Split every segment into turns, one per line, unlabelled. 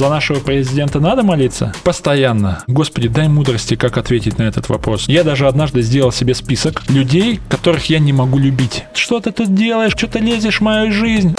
За нашего президента надо молиться? Постоянно. Господи, дай мудрости, как ответить на этот вопрос. Я даже однажды сделал себе список людей, которых я не могу любить. Что ты тут делаешь? Что ты лезешь в мою жизнь?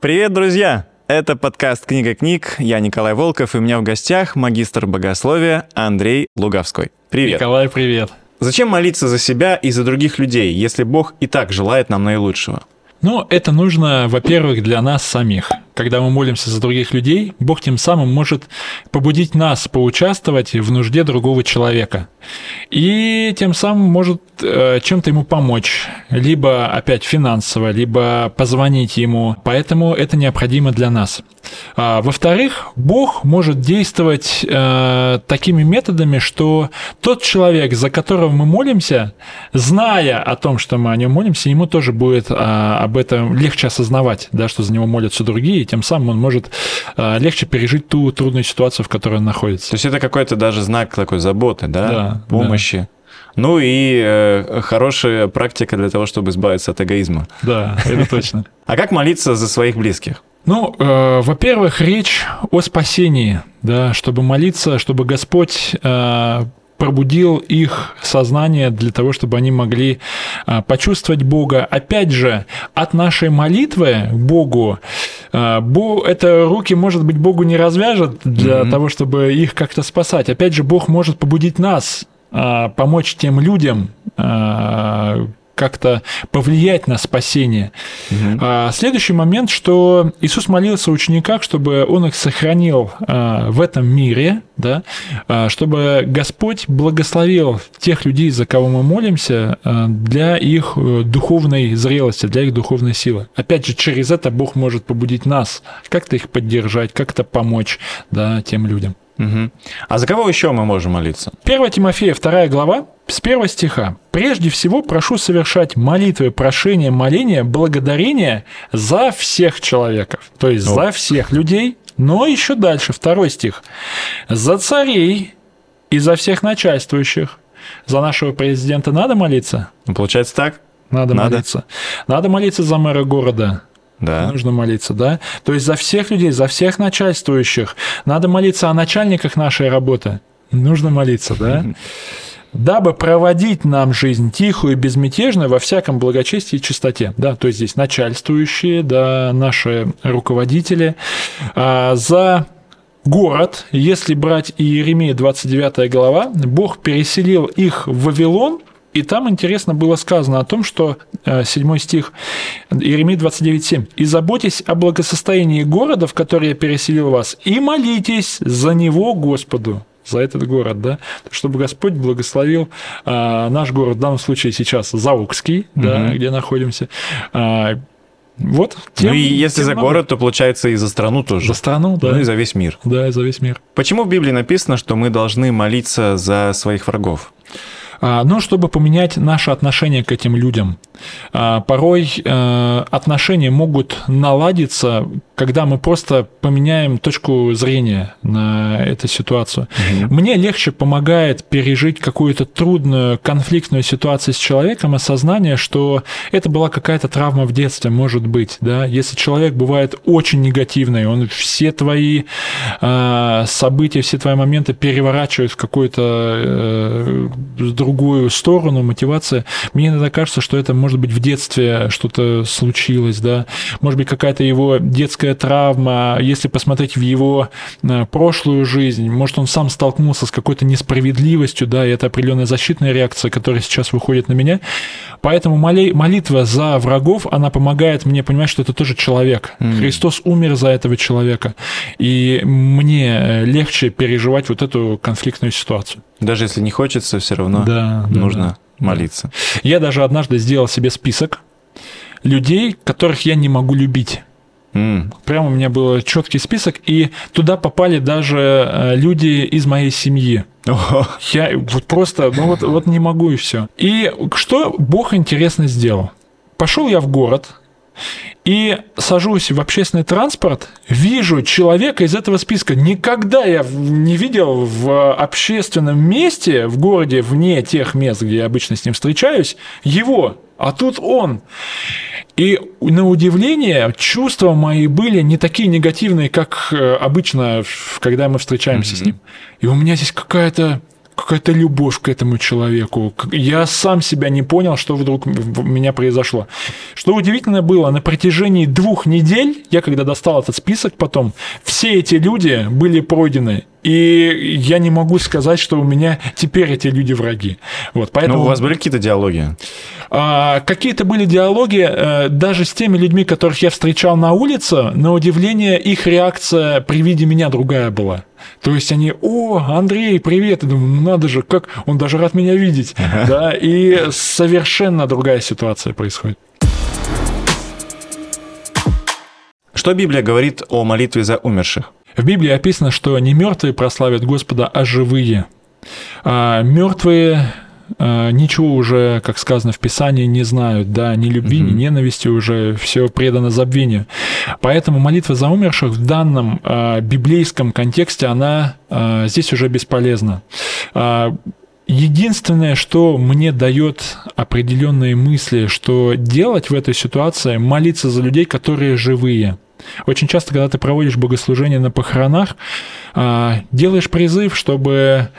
Привет, друзья! Это подкаст «Книга книг». Я Николай Волков, и у меня в гостях магистр богословия Андрей Луговской. Привет.
Николай, привет.
Зачем молиться за себя и за других людей, если Бог и так желает нам наилучшего?
Ну, это нужно, во-первых, для нас самих. Когда мы молимся за других людей, Бог тем самым может побудить нас поучаствовать в нужде другого человека. И тем самым может чем-то ему помочь. Либо опять финансово, либо позвонить ему. Поэтому это необходимо для нас. А, во-вторых, Бог может действовать э, такими методами, что тот человек, за которого мы молимся, зная о том, что мы о нем молимся, ему тоже будет э, об этом легче осознавать, да, что за него молятся другие, и тем самым он может э, легче пережить ту трудную ситуацию, в которой он находится.
То есть это какой-то даже знак такой заботы, да, да помощи. Да. Ну и э, хорошая практика для того, чтобы избавиться от эгоизма.
Да, это точно.
А как молиться за своих близких?
Ну, э, во-первых, речь о спасении, да, чтобы молиться, чтобы Господь э, пробудил их сознание для того, чтобы они могли э, почувствовать Бога. Опять же, от нашей молитвы к Богу, э, Бог, это руки, может быть, Богу не развяжет для mm-hmm. того, чтобы их как-то спасать. Опять же, Бог может побудить нас помочь тем людям, э, как-то повлиять на спасение. Угу. А, следующий момент, что Иисус молился о учениках, чтобы Он их сохранил а, в этом мире, да, а, чтобы Господь благословил тех людей, за кого мы молимся, а, для их э, духовной зрелости, для их духовной силы. Опять же, через это Бог может побудить нас как-то их поддержать, как-то помочь да, тем людям.
Угу. А за кого еще мы можем молиться?
1 Тимофея, 2 глава, с первого стиха. «Прежде всего прошу совершать молитвы, прошения, моления, благодарения за всех человеков». То есть О. за всех людей, но еще дальше, второй стих. «За царей и за всех начальствующих». За нашего президента надо молиться?
Ну, получается так?
Надо, надо молиться. Надо молиться за мэра города,
да.
Нужно молиться, да? То есть за всех людей, за всех начальствующих. Надо молиться о начальниках нашей работы. Нужно молиться, да? дабы проводить нам жизнь тихую и безмятежную во всяком благочестии и чистоте. Да, то есть здесь начальствующие, да, наши руководители. А за город, если брать Иеремия 29 глава, Бог переселил их в Вавилон, и там интересно было сказано о том, что 7 э, стих Иеремии 29.7. «И заботьтесь о благосостоянии города, в который я переселил вас, и молитесь за него Господу» за этот город, да, чтобы Господь благословил а, наш город, в данном случае сейчас Заукский, угу. да, где находимся. А, вот.
Тем, ну и если за город, то получается и за страну тоже.
За страну, да.
Ну и за весь мир.
Да, и за весь мир.
Почему в Библии написано, что мы должны молиться за своих врагов?
А, но чтобы поменять наше отношение к этим людям. А, порой э, отношения могут наладиться, когда мы просто поменяем точку зрения на эту ситуацию. Угу. Мне легче помогает пережить какую-то трудную, конфликтную ситуацию с человеком осознание, что это была какая-то травма в детстве, может быть, да. Если человек бывает очень негативный, он все твои э, события, все твои моменты переворачивает в какую-то э, другую сторону, мотивация. Мне иногда кажется, что это может может быть, в детстве что-то случилось, да, может быть, какая-то его детская травма, если посмотреть в его э, прошлую жизнь, может, он сам столкнулся с какой-то несправедливостью, да, и это определенная защитная реакция, которая сейчас выходит на меня. Поэтому молитва за врагов, она помогает мне понимать, что это тоже человек. Mm. Христос умер за этого человека. И мне э, легче переживать вот эту конфликтную ситуацию.
Даже если не хочется, все равно да, нужно. Да молиться.
Я даже однажды сделал себе список людей, которых я не могу любить. Mm. Прямо у меня был четкий список, и туда попали даже э, люди из моей семьи. Oh. Я вот просто, ну вот, вот не могу и все. И что Бог интересно сделал? Пошел я в город, и сажусь в общественный транспорт, вижу человека из этого списка. Никогда я не видел в общественном месте в городе, вне тех мест, где я обычно с ним встречаюсь, его а тут он. И на удивление чувства мои были не такие негативные, как э, обычно, когда мы встречаемся mm-hmm. с ним. И у меня здесь какая-то какая-то любовь к этому человеку. Я сам себя не понял, что вдруг у меня произошло. Что удивительно было, на протяжении двух недель, я когда достал этот список потом, все эти люди были пройдены. И я не могу сказать, что у меня теперь эти люди враги. Вот,
поэтому... Но у вас были какие-то диалоги?
А, какие-то были диалоги э, даже с теми людьми, которых я встречал на улице. На удивление, их реакция при виде меня другая была. То есть они, о, Андрей, привет, и думаю, ну надо же, как он даже рад меня видеть, да, и совершенно другая ситуация происходит.
Что Библия говорит о молитве за умерших?
В Библии описано, что не мертвые прославят Господа, а живые. А мертвые а, ничего уже, как сказано в Писании, не знают, да, ни любви, угу. ни ненависти уже все предано забвению. Поэтому молитва за умерших в данном э, библейском контексте, она э, здесь уже бесполезна. Э, Единственное, что мне дает определенные мысли, что делать в этой ситуации, молиться за людей, которые живые. Очень часто, когда ты проводишь богослужение на похоронах, делаешь призыв, чтобы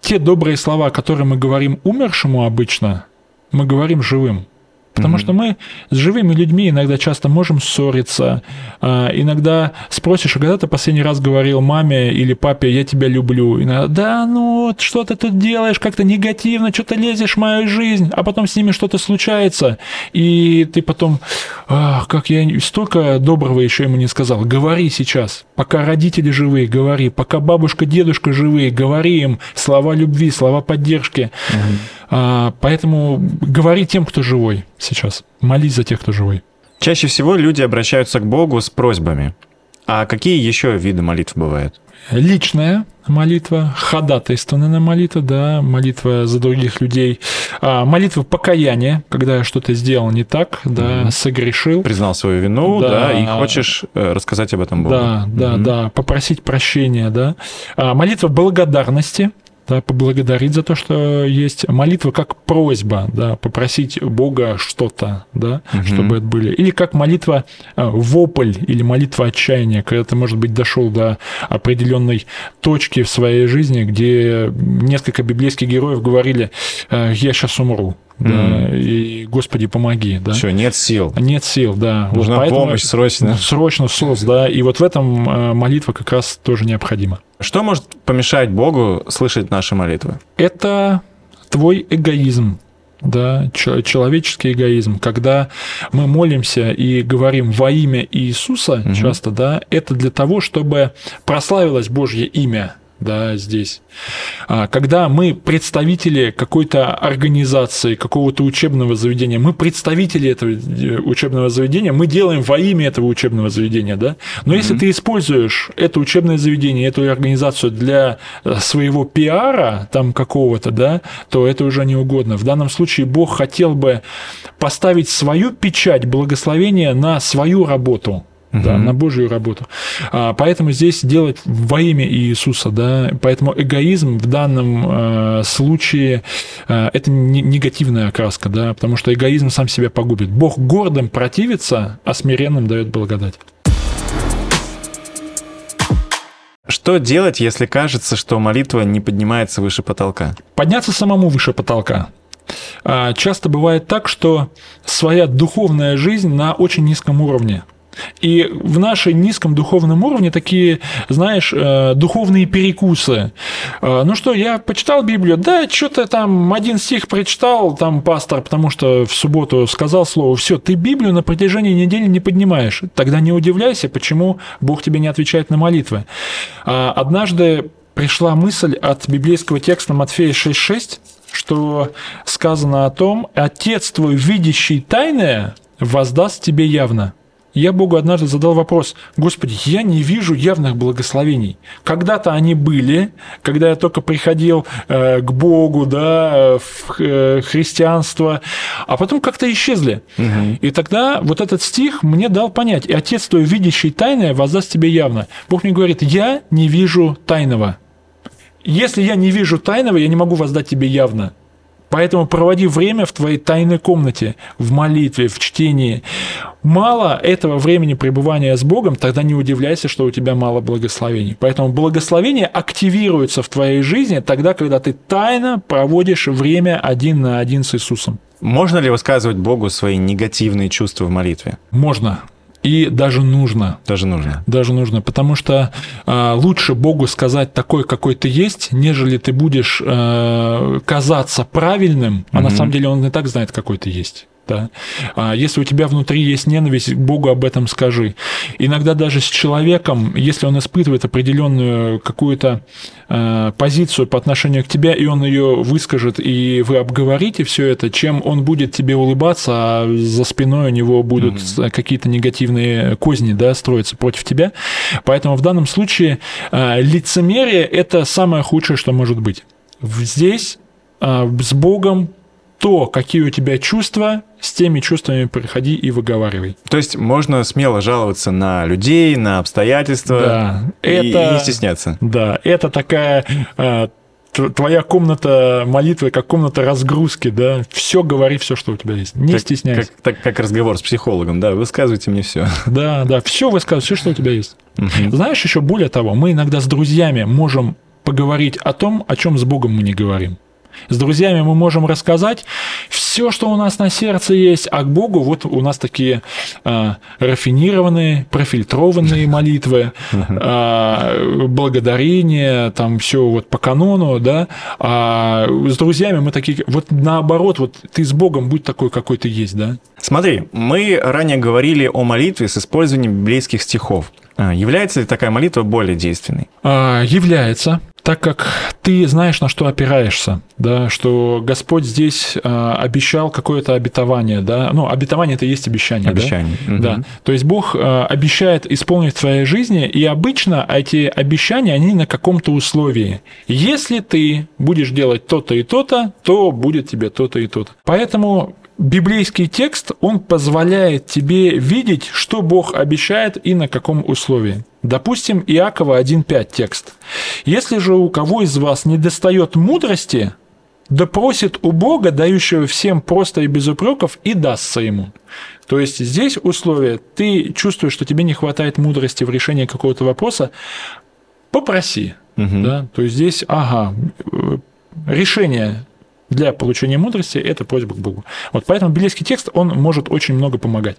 те добрые слова, которые мы говорим умершему обычно, мы говорим живым. Потому mm-hmm. что мы с живыми людьми иногда часто можем ссориться. А, иногда спросишь, а когда ты последний раз говорил маме или папе, я тебя люблю? Иногда, да, ну, что ты тут делаешь, как-то негативно, что-то лезешь в мою жизнь, а потом с ними что-то случается, и ты потом, ах, как я столько доброго еще ему не сказал. Говори сейчас, пока родители живые, говори, пока бабушка, дедушка живые, говори им слова любви, слова поддержки. Mm-hmm. А, поэтому говори тем, кто живой сейчас. Молись за тех, кто живой.
Чаще всего люди обращаются к Богу с просьбами. А какие еще виды молитв бывают?
Личная молитва, ходатайственная молитва, да, молитва за других людей, а, молитва покаяния, когда я что-то сделал не так, да, mm согрешил.
Признал свою вину, да, да и хочешь э, рассказать об этом Богу.
Да, да, mm да, попросить прощения, да. А, молитва благодарности, да, поблагодарить за то, что есть молитва как просьба, да, попросить Бога что-то, да, угу. чтобы это были. Или как молитва э, вопль или молитва отчаяния, когда ты, может быть, дошел до определенной точки в своей жизни, где несколько библейских героев говорили, «Э, я сейчас умру, да, и Господи, помоги, да.
Все, нет сил.
Нет сил, да.
Нужна вот помощь срочно.
Срочно СОС, да, и вот в этом э, молитва как раз тоже необходима.
Что может помешать Богу слышать наши молитвы?
Это твой эгоизм, да, человеческий эгоизм, когда мы молимся и говорим во имя Иисуса угу. часто, да, это для того, чтобы прославилось Божье имя, да, здесь. А, когда мы представители какой-то организации, какого-то учебного заведения, мы представители этого э, учебного заведения, мы делаем во имя этого учебного заведения, да. Но mm-hmm. если ты используешь это учебное заведение, эту организацию для э, своего пиара там какого-то, да, то это уже не угодно. В данном случае Бог хотел бы поставить свою печать благословения на свою работу, угу. да, на Божью работу. А, поэтому здесь делать во имя Иисуса, да, поэтому эгоизм в данном э, случае э, это не, негативная окраска, да, потому что эгоизм сам себя погубит. Бог гордым противится, а смиренным дает благодать.
Что делать, если кажется, что молитва не поднимается выше потолка?
Подняться самому выше потолка. А, часто бывает так, что своя духовная жизнь на очень низком уровне. И в нашем низком духовном уровне такие, знаешь, э, духовные перекусы. Э, ну что, я почитал Библию, да, что-то там один стих прочитал, там пастор, потому что в субботу сказал слово, все, ты Библию на протяжении недели не поднимаешь. Тогда не удивляйся, почему Бог тебе не отвечает на молитвы. А однажды пришла мысль от библейского текста Матфея 6.6, что сказано о том, «Отец твой, видящий тайное, воздаст тебе явно». Я Богу однажды задал вопрос, Господи, я не вижу явных благословений. Когда-то они были, когда я только приходил э, к Богу, да, в э, христианство, а потом как-то исчезли. Угу. И тогда вот этот стих мне дал понять, и Отец твой, видящий тайное, воздаст тебе явно. Бог мне говорит, я не вижу тайного. Если я не вижу тайного, я не могу воздать тебе явно. Поэтому проводи время в твоей тайной комнате, в молитве, в чтении. Мало этого времени пребывания с Богом, тогда не удивляйся, что у тебя мало благословений. Поэтому благословение активируется в твоей жизни тогда, когда ты тайно проводишь время один на один с Иисусом.
Можно ли высказывать Богу свои негативные чувства в молитве?
Можно. И даже нужно.
Даже нужно.
Даже нужно, потому что э, лучше Богу сказать такой, какой ты есть, нежели ты будешь э, казаться правильным, а mm-hmm. на самом деле он и так знает, какой ты есть. Да? А если у тебя внутри есть ненависть, Богу об этом скажи. Иногда даже с человеком, если он испытывает определенную какую-то э, позицию по отношению к тебе, и он ее выскажет, и вы обговорите все это, чем он будет тебе улыбаться, а за спиной у него будут mm-hmm. какие-то негативные козни да, строиться против тебя. Поэтому в данном случае э, лицемерие – это самое худшее, что может быть. Здесь э, с Богом то, какие у тебя чувства, с теми чувствами приходи и выговаривай.
То есть можно смело жаловаться на людей, на обстоятельства
да,
и, это, и не стесняться.
Да, это такая э, твоя комната молитвы, как комната разгрузки, да, все говори, все, что у тебя есть, не
как,
стесняйся.
Как, так, как разговор с психологом, да, высказывайте мне все.
Да, да, все высказывай, все, что у тебя есть. Угу. Знаешь, еще более того, мы иногда с друзьями можем поговорить о том, о чем с Богом мы не говорим. С друзьями мы можем рассказать все, что у нас на сердце есть, а к Богу вот у нас такие э, рафинированные, профильтрованные молитвы, э, благодарение, там все вот по канону, да. А с друзьями мы такие, вот наоборот, вот ты с Богом будь такой, какой ты есть, да.
Смотри, мы ранее говорили о молитве с использованием библейских стихов. А, является ли такая молитва более действенной?
А, является так как ты знаешь, на что опираешься, да, что Господь здесь э, обещал какое-то обетование, да, ну, обетование это и есть обещание,
обещание.
да,
угу.
да, то есть Бог э, обещает исполнить в твоей жизни, и обычно эти обещания, они на каком-то условии. Если ты будешь делать то-то и то-то, то будет тебе то-то и то-то. Поэтому библейский текст, он позволяет тебе видеть, что Бог обещает и на каком условии. Допустим, Иакова 1.5 текст. «Если же у кого из вас не достает мудрости, да просит у Бога, дающего всем просто и без упреков, и дастся ему». То есть здесь условие, ты чувствуешь, что тебе не хватает мудрости в решении какого-то вопроса, попроси. Угу. Да? То есть здесь, ага, э, решение для получения мудрости – это просьба к Богу. Вот поэтому библейский текст, он может очень много помогать.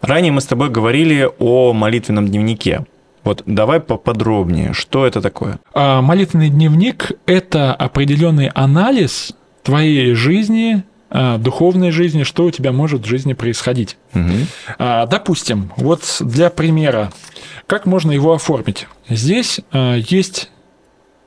Ранее мы с тобой говорили о молитвенном дневнике. Вот давай поподробнее, что это такое?
А, молитвенный дневник – это определенный анализ твоей жизни, а, духовной жизни, что у тебя может в жизни происходить. Угу. А, допустим, вот для примера, как можно его оформить? Здесь а, есть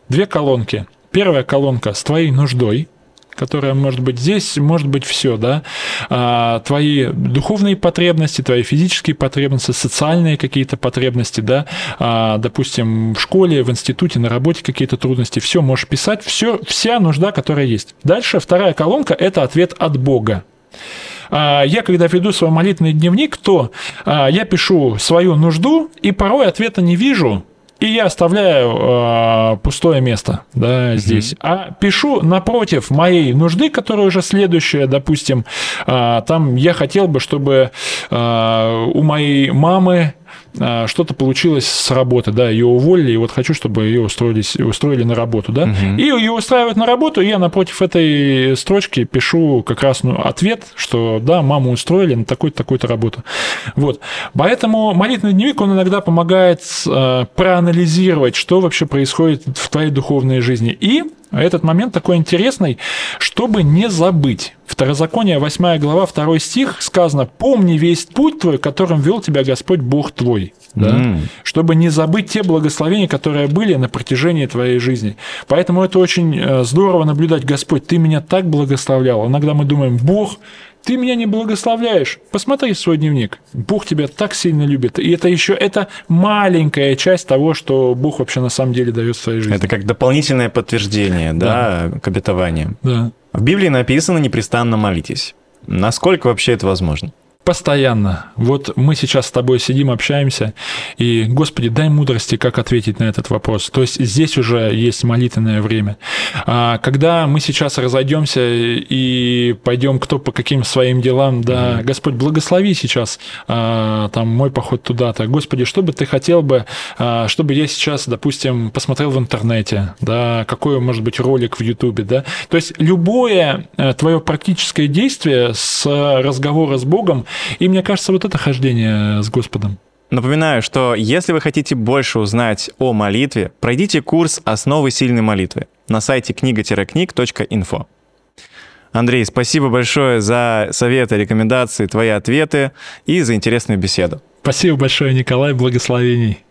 две колонки. Первая колонка с твоей нуждой, которая может быть здесь, может быть все, да, а, твои духовные потребности, твои физические потребности, социальные какие-то потребности, да, а, допустим, в школе, в институте, на работе какие-то трудности, все можешь писать, все, вся нужда, которая есть. Дальше вторая колонка – это ответ от Бога. А, я, когда веду свой молитвенный дневник, то а, я пишу свою нужду, и порой ответа не вижу, и я оставляю э, пустое место да, здесь. Mm-hmm. А пишу напротив моей нужды, которая уже следующая, допустим, э, там я хотел бы, чтобы э, у моей мамы что-то получилось с работы, да, ее уволили, и вот хочу, чтобы ее устроились, устроили на работу, да, угу. и ее устраивают на работу, и я напротив этой строчки пишу как раз ну, ответ, что да, маму устроили на такую-то, такую-то работу. Вот. Поэтому молитвенный дневник, он иногда помогает э, проанализировать, что вообще происходит в твоей духовной жизни, и этот момент такой интересный, чтобы не забыть. Второзаконие, 8 глава, 2 стих сказано «Помни весь путь твой, которым вел тебя Господь Бог твой». Да? Mm. Чтобы не забыть те благословения, которые были на протяжении твоей жизни. Поэтому это очень э, здорово наблюдать, Господь, ты меня так благословлял. Иногда мы думаем, Бог ты меня не благословляешь. Посмотри свой дневник. Бог тебя так сильно любит. И это еще это маленькая часть того, что Бог вообще на самом деле дает в своей жизни.
Это как дополнительное подтверждение, да, да к обетованиям.
Да.
В Библии написано «непрестанно молитесь». Насколько вообще это возможно?
Постоянно. Вот мы сейчас с тобой сидим, общаемся, и, Господи, дай мудрости, как ответить на этот вопрос. То есть здесь уже есть молитвенное время. А когда мы сейчас разойдемся и пойдем кто по каким своим делам, да. Господь, благослови сейчас а, там мой поход туда-то. Господи, что бы ты хотел бы, а, чтобы я сейчас, допустим, посмотрел в интернете, да, какой может быть ролик в Ютубе, да. То есть любое э, твое практическое действие с разговора с Богом и мне кажется, вот это хождение с Господом.
Напоминаю, что если вы хотите больше узнать о молитве, пройдите курс «Основы сильной молитвы» на сайте книга-книг.инфо. Андрей, спасибо большое за советы, рекомендации, твои ответы и за интересную беседу.
Спасибо большое, Николай, благословений.